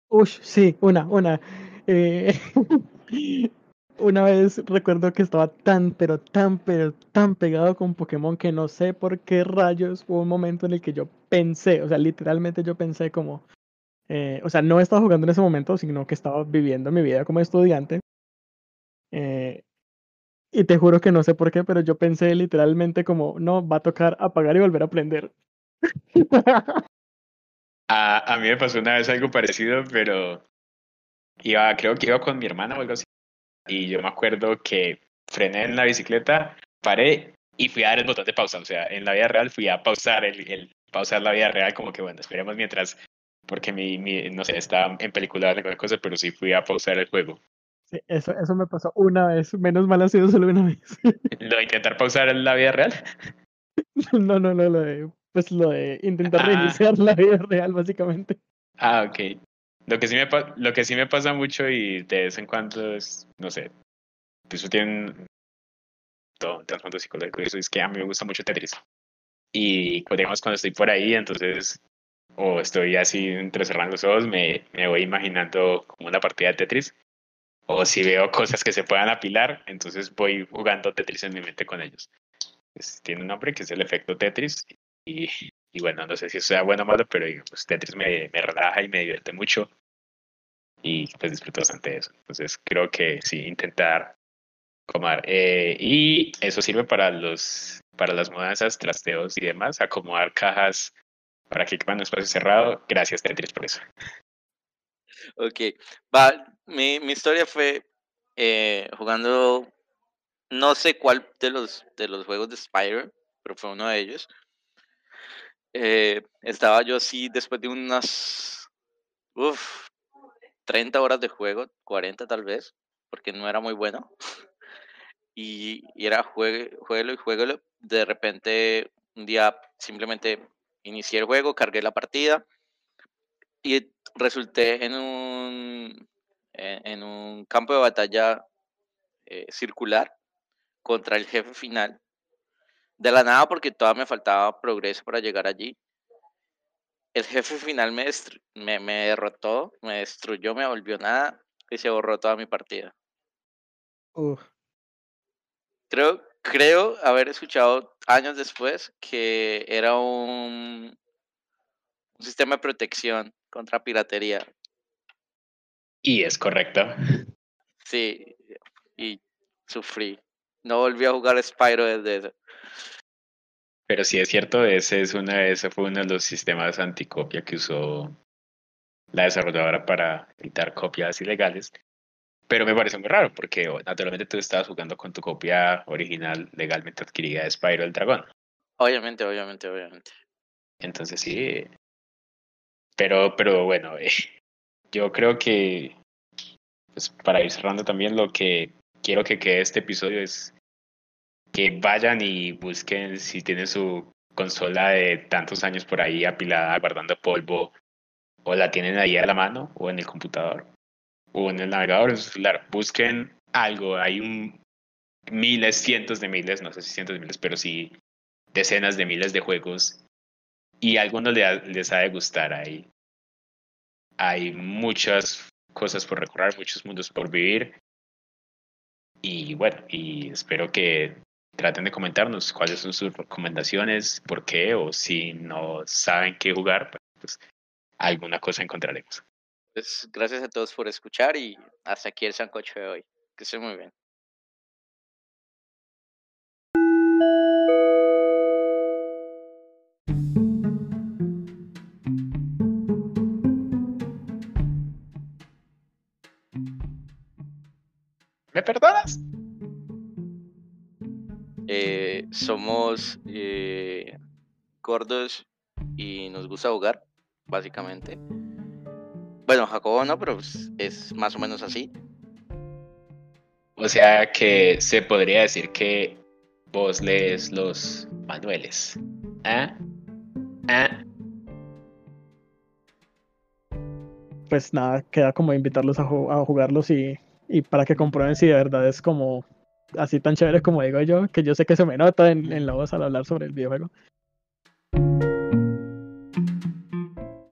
Uy, sí, una, una. Eh, una vez recuerdo que estaba tan, pero tan, pero tan pegado con Pokémon que no sé por qué rayos hubo un momento en el que yo pensé, o sea, literalmente yo pensé como, eh, o sea, no estaba jugando en ese momento, sino que estaba viviendo mi vida como estudiante. Eh, y te juro que no sé por qué, pero yo pensé literalmente como, no, va a tocar apagar y volver a aprender. a, a mí me pasó una vez algo parecido, pero iba, creo que iba con mi hermana o algo así. Y yo me acuerdo que frené en la bicicleta, paré y fui a dar el botón de pausa. O sea, en la vida real fui a pausar el, el pausar la vida real, como que bueno, esperemos mientras, porque mi, mi no sé, estaba en película alguna cosa, pero sí fui a pausar el juego eso, eso me pasó una vez, menos mal ha sido solo una vez. ¿Lo de intentar pausar en la vida real? No, no, no, lo de, pues lo de intentar ah. reiniciar la vida real, básicamente. Ah, ok. Lo que, sí me, lo que sí me pasa mucho y de vez en cuando es, no sé, eso tiene todo un trasfondo psicológico y eso es que a mí me gusta mucho Tetris. Y pues, digamos cuando estoy por ahí, entonces, o estoy así entrecerrando los ojos, me, me voy imaginando como una partida de Tetris o si veo cosas que se puedan apilar, entonces voy jugando Tetris en mi mente con ellos. tiene un nombre que es el efecto Tetris y, y bueno, no sé si eso sea bueno o malo, pero pues, Tetris me, me relaja y me divierte mucho y pues disfruto bastante de eso. Entonces creo que sí, intentar comer. Eh, y eso sirve para los para las mudanzas, trasteos y demás, acomodar cajas para que quepan un espacio cerrado. Gracias Tetris por eso. Ok, va, mi, mi historia fue eh, jugando, no sé cuál de los, de los juegos de Spyro, pero fue uno de ellos. Eh, estaba yo así después de unas, uff, 30 horas de juego, 40 tal vez, porque no era muy bueno. Y, era jueguelo y jueguelo. De repente, un día simplemente inicié el juego, cargué la partida y resulté en un, en, un campo de batalla eh, circular contra el jefe final. De la nada, porque todavía me faltaba progreso para llegar allí. El jefe final me, me, me derrotó, me destruyó, me volvió nada y se borró toda mi partida. Creo, creo haber escuchado años después que era un, un sistema de protección contra piratería. Y es correcto. Sí, y sufrí. No volví a jugar Spyro desde eso. Pero sí es cierto, ese, es una, ese fue uno de los sistemas anticopia que usó la desarrolladora para evitar copias ilegales. Pero me parece muy raro porque naturalmente tú estabas jugando con tu copia original legalmente adquirida de Spyro el Dragón. Obviamente, obviamente, obviamente. Entonces sí. Pero, pero bueno, eh, yo creo que pues, para ir cerrando también lo que quiero que quede este episodio es que vayan y busquen si tienen su consola de tantos años por ahí apilada, guardando polvo, o la tienen ahí a la mano, o en el computador, o en el navegador, en. Busquen algo, hay miles, cientos de miles, no sé si cientos de miles, pero sí decenas de miles de juegos y algunos les ha de gustar ahí. Hay muchas cosas por recorrer, muchos mundos por vivir. Y bueno, y espero que traten de comentarnos cuáles son sus recomendaciones, por qué, o si no saben qué jugar, pues alguna cosa encontraremos. Pues gracias a todos por escuchar y hasta aquí el sancocho de hoy. Que estén muy bien. ¿Me perdonas? Eh, somos eh, gordos y nos gusta jugar, básicamente. Bueno, Jacobo no, pero pues, es más o menos así. O sea que se podría decir que vos lees los manuales. ¿Ah? ¿Ah? Pues nada, queda como invitarlos a, a jugarlos y y para que comprueben si de verdad es como así tan chévere como digo yo, que yo sé que se me nota en, en la voz al hablar sobre el videojuego.